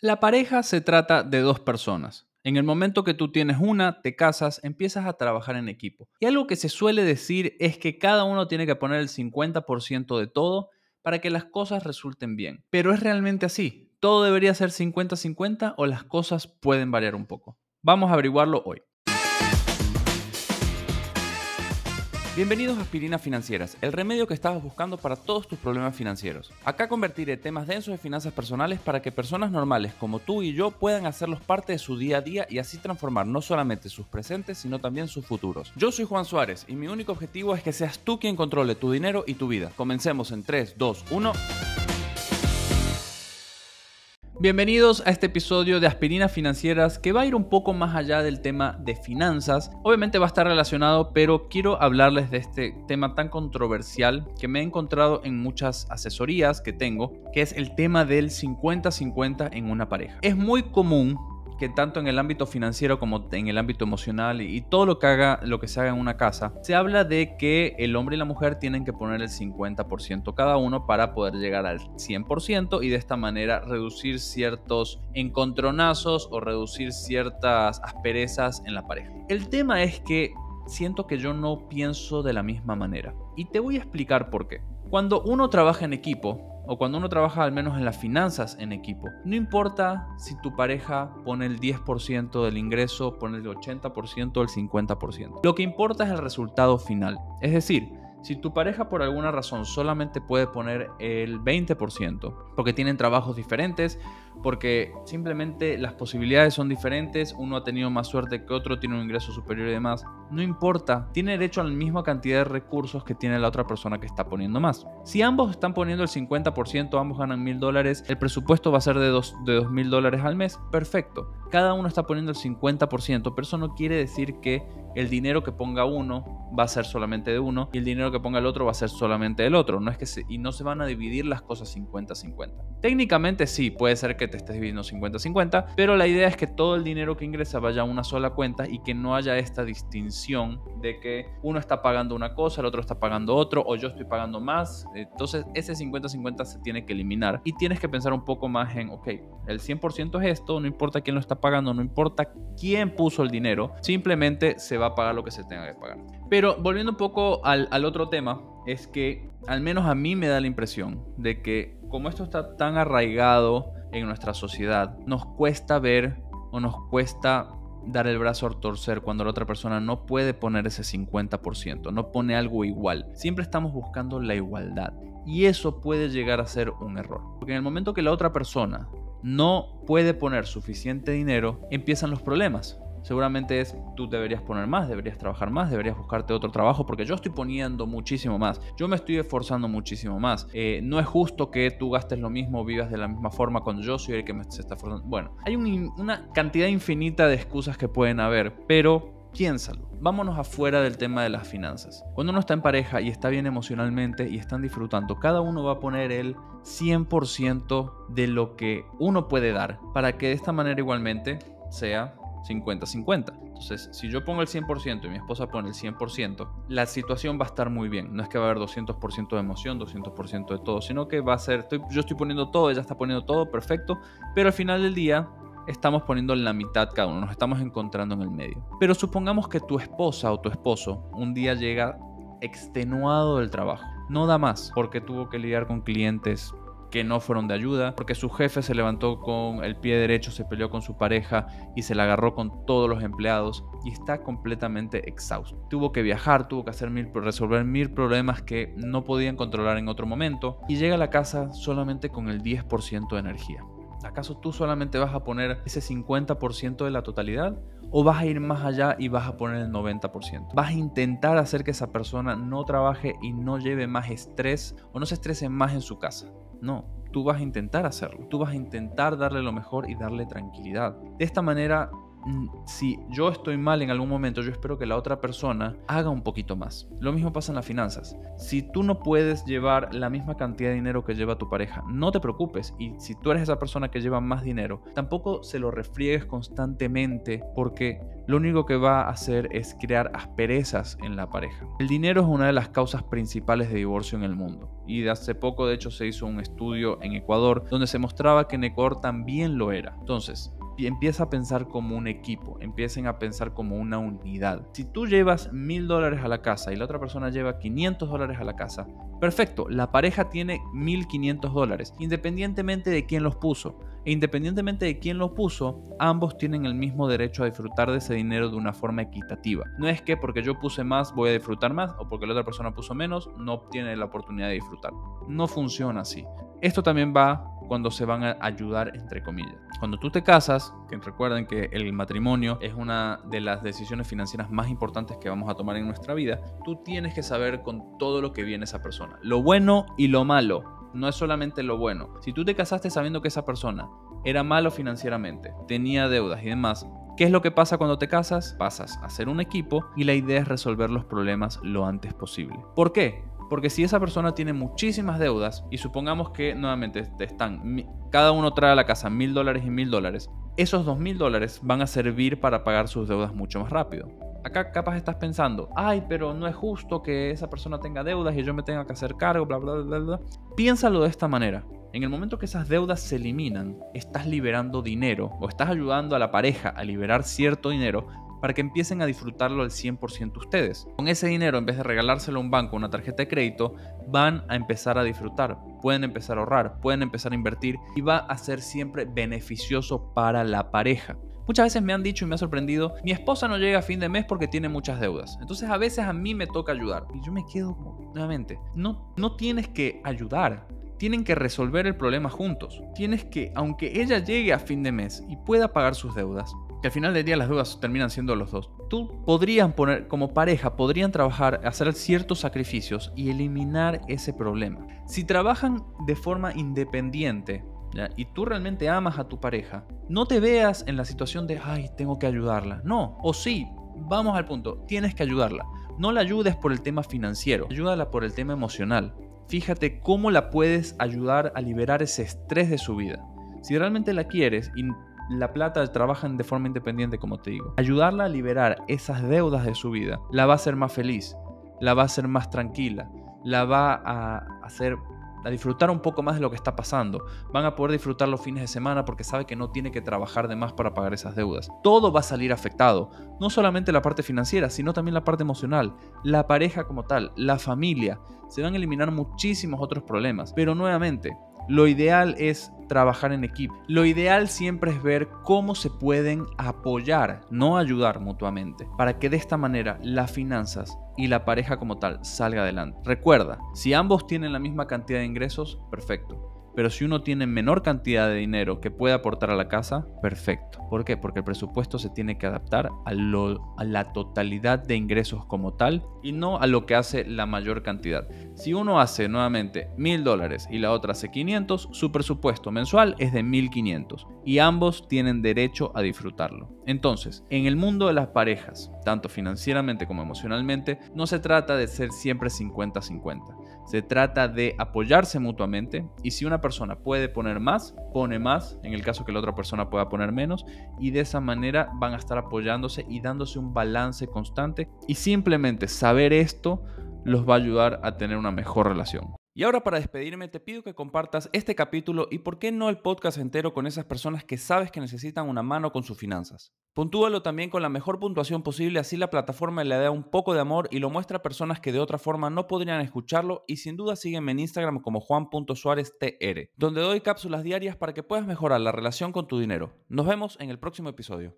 La pareja se trata de dos personas. En el momento que tú tienes una, te casas, empiezas a trabajar en equipo. Y algo que se suele decir es que cada uno tiene que poner el 50% de todo para que las cosas resulten bien. Pero es realmente así. ¿Todo debería ser 50-50 o las cosas pueden variar un poco? Vamos a averiguarlo hoy. Bienvenidos a Aspirinas Financieras, el remedio que estabas buscando para todos tus problemas financieros. Acá convertiré temas densos de finanzas personales para que personas normales como tú y yo puedan hacerlos parte de su día a día y así transformar no solamente sus presentes, sino también sus futuros. Yo soy Juan Suárez y mi único objetivo es que seas tú quien controle tu dinero y tu vida. Comencemos en 3, 2, 1. Bienvenidos a este episodio de Aspirinas Financieras que va a ir un poco más allá del tema de finanzas. Obviamente va a estar relacionado, pero quiero hablarles de este tema tan controversial que me he encontrado en muchas asesorías que tengo, que es el tema del 50-50 en una pareja. Es muy común que tanto en el ámbito financiero como en el ámbito emocional y todo lo que haga lo que se haga en una casa, se habla de que el hombre y la mujer tienen que poner el 50% cada uno para poder llegar al 100% y de esta manera reducir ciertos encontronazos o reducir ciertas asperezas en la pareja. El tema es que siento que yo no pienso de la misma manera y te voy a explicar por qué. Cuando uno trabaja en equipo, o cuando uno trabaja al menos en las finanzas en equipo. No importa si tu pareja pone el 10% del ingreso, pone el 80% o el 50%. Lo que importa es el resultado final. Es decir, si tu pareja por alguna razón solamente puede poner el 20%, porque tienen trabajos diferentes, porque simplemente las posibilidades son diferentes, uno ha tenido más suerte que otro, tiene un ingreso superior y demás, no importa, tiene derecho a la misma cantidad de recursos que tiene la otra persona que está poniendo más. Si ambos están poniendo el 50%, ambos ganan mil dólares, el presupuesto va a ser de dos mil dólares al mes, perfecto. Cada uno está poniendo el 50%, pero eso no quiere decir que el dinero que ponga uno va a ser solamente de uno y el dinero que ponga el otro va a ser solamente del otro. No es que y no se van a dividir las cosas 50-50. Técnicamente sí, puede ser que te estés dividiendo 50-50, pero la idea es que todo el dinero que ingresa vaya a una sola cuenta y que no haya esta distinción de que uno está pagando una cosa, el otro está pagando otro o yo estoy pagando más. Entonces ese 50-50 se tiene que eliminar y tienes que pensar un poco más en, ok, el 100% es esto, no importa quién lo está pagando, no importa quién puso el dinero, simplemente se va a pagar lo que se tenga que pagar. Pero volviendo un poco al, al otro tema, es que al menos a mí me da la impresión de que como esto está tan arraigado en nuestra sociedad, nos cuesta ver o nos cuesta dar el brazo a torcer cuando la otra persona no puede poner ese 50%, no pone algo igual. Siempre estamos buscando la igualdad y eso puede llegar a ser un error. Porque en el momento que la otra persona no puede poner suficiente dinero, empiezan los problemas. Seguramente es, tú deberías poner más, deberías trabajar más, deberías buscarte otro trabajo, porque yo estoy poniendo muchísimo más, yo me estoy esforzando muchísimo más. Eh, no es justo que tú gastes lo mismo, vivas de la misma forma cuando yo soy el que me se está esforzando. Bueno, hay una cantidad infinita de excusas que pueden haber, pero piénsalo. Vámonos afuera del tema de las finanzas. Cuando uno está en pareja y está bien emocionalmente y están disfrutando, cada uno va a poner el 100% de lo que uno puede dar para que de esta manera igualmente sea 50-50. Entonces, si yo pongo el 100% y mi esposa pone el 100%, la situación va a estar muy bien. No es que va a haber 200% de emoción, 200% de todo, sino que va a ser, yo estoy poniendo todo, ella está poniendo todo, perfecto, pero al final del día estamos poniendo en la mitad cada uno, nos estamos encontrando en el medio. Pero supongamos que tu esposa o tu esposo un día llega extenuado del trabajo. No da más porque tuvo que lidiar con clientes que no fueron de ayuda, porque su jefe se levantó con el pie derecho, se peleó con su pareja y se la agarró con todos los empleados y está completamente exhausto. Tuvo que viajar, tuvo que resolver mil problemas que no podían controlar en otro momento y llega a la casa solamente con el 10% de energía. ¿Acaso tú solamente vas a poner ese 50% de la totalidad? ¿O vas a ir más allá y vas a poner el 90%? ¿Vas a intentar hacer que esa persona no trabaje y no lleve más estrés o no se estrese más en su casa? No, tú vas a intentar hacerlo, tú vas a intentar darle lo mejor y darle tranquilidad. De esta manera si yo estoy mal en algún momento, yo espero que la otra persona haga un poquito más. Lo mismo pasa en las finanzas. Si tú no puedes llevar la misma cantidad de dinero que lleva tu pareja, no te preocupes. Y si tú eres esa persona que lleva más dinero, tampoco se lo refriegues constantemente porque lo único que va a hacer es crear asperezas en la pareja. El dinero es una de las causas principales de divorcio en el mundo. Y de hace poco, de hecho, se hizo un estudio en Ecuador donde se mostraba que en Ecuador también lo era. Entonces, empieza a pensar como un equipo, empiecen a pensar como una unidad. Si tú llevas mil dólares a la casa y la otra persona lleva 500 dólares a la casa, perfecto, la pareja tiene 1500 dólares, independientemente de quién los puso. E independientemente de quién los puso, ambos tienen el mismo derecho a disfrutar de ese dinero de una forma equitativa. No es que porque yo puse más voy a disfrutar más o porque la otra persona puso menos no obtiene la oportunidad de disfrutar. No funciona así. Esto también va cuando se van a ayudar entre comillas. Cuando tú te casas, que recuerden que el matrimonio es una de las decisiones financieras más importantes que vamos a tomar en nuestra vida, tú tienes que saber con todo lo que viene esa persona, lo bueno y lo malo. No es solamente lo bueno. Si tú te casaste sabiendo que esa persona era malo financieramente, tenía deudas y demás, ¿Qué es lo que pasa cuando te casas? Pasas a ser un equipo y la idea es resolver los problemas lo antes posible. ¿Por qué? Porque si esa persona tiene muchísimas deudas y supongamos que nuevamente están, cada uno trae a la casa mil dólares y mil dólares, esos dos mil dólares van a servir para pagar sus deudas mucho más rápido. Acá capaz estás pensando, ay, pero no es justo que esa persona tenga deudas y yo me tenga que hacer cargo, bla, bla, bla, bla. Piénsalo de esta manera. En el momento que esas deudas se eliminan, estás liberando dinero o estás ayudando a la pareja a liberar cierto dinero para que empiecen a disfrutarlo al 100% ustedes. Con ese dinero, en vez de regalárselo a un banco o una tarjeta de crédito, van a empezar a disfrutar, pueden empezar a ahorrar, pueden empezar a invertir y va a ser siempre beneficioso para la pareja. Muchas veces me han dicho y me ha sorprendido, mi esposa no llega a fin de mes porque tiene muchas deudas. Entonces a veces a mí me toca ayudar. Y yo me quedo nuevamente, no, no tienes que ayudar, tienen que resolver el problema juntos. Tienes que, aunque ella llegue a fin de mes y pueda pagar sus deudas, que al final del día las deudas terminan siendo los dos. Tú podrían poner, como pareja, podrían trabajar, hacer ciertos sacrificios y eliminar ese problema. Si trabajan de forma independiente, y tú realmente amas a tu pareja, no te veas en la situación de, ay, tengo que ayudarla. No, o sí, vamos al punto, tienes que ayudarla. No la ayudes por el tema financiero, ayúdala por el tema emocional. Fíjate cómo la puedes ayudar a liberar ese estrés de su vida. Si realmente la quieres la plata trabajan de forma independiente, como te digo. Ayudarla a liberar esas deudas de su vida la va a hacer más feliz, la va a hacer más tranquila, la va a hacer a disfrutar un poco más de lo que está pasando. Van a poder disfrutar los fines de semana porque sabe que no tiene que trabajar de más para pagar esas deudas. Todo va a salir afectado, no solamente la parte financiera, sino también la parte emocional, la pareja como tal, la familia. Se van a eliminar muchísimos otros problemas, pero nuevamente, lo ideal es trabajar en equipo. Lo ideal siempre es ver cómo se pueden apoyar, no ayudar mutuamente, para que de esta manera las finanzas y la pareja como tal salga adelante. Recuerda, si ambos tienen la misma cantidad de ingresos, perfecto. Pero si uno tiene menor cantidad de dinero que puede aportar a la casa, perfecto. ¿Por qué? Porque el presupuesto se tiene que adaptar a, la totalidad de ingresos como tal y no a lo que hace la mayor cantidad. Si uno hace nuevamente mil dólares y la otra hace 500, su presupuesto mensual es de 1500 y ambos tienen derecho a disfrutarlo. Entonces, en el mundo de las parejas, tanto financieramente como emocionalmente, no se trata de ser siempre 50-50. Se trata de apoyarse mutuamente y si una persona puede poner más, pone más, en el caso que la otra persona pueda poner menos, y de esa manera van a estar apoyándose y dándose un balance constante. Y simplemente saber esto los va a ayudar a tener una mejor relación. Y ahora para despedirme te pido que compartas este capítulo y por qué no el podcast entero con esas personas que sabes que necesitan una mano con sus finanzas. Puntúalo también con la mejor puntuación posible, así la plataforma le da un poco de amor y lo muestra a personas que de otra forma no podrían escucharlo y sin duda sígueme en Instagram como juan.suáreztr, donde doy cápsulas diarias para que puedas mejorar la relación con tu dinero. Nos vemos en el próximo episodio.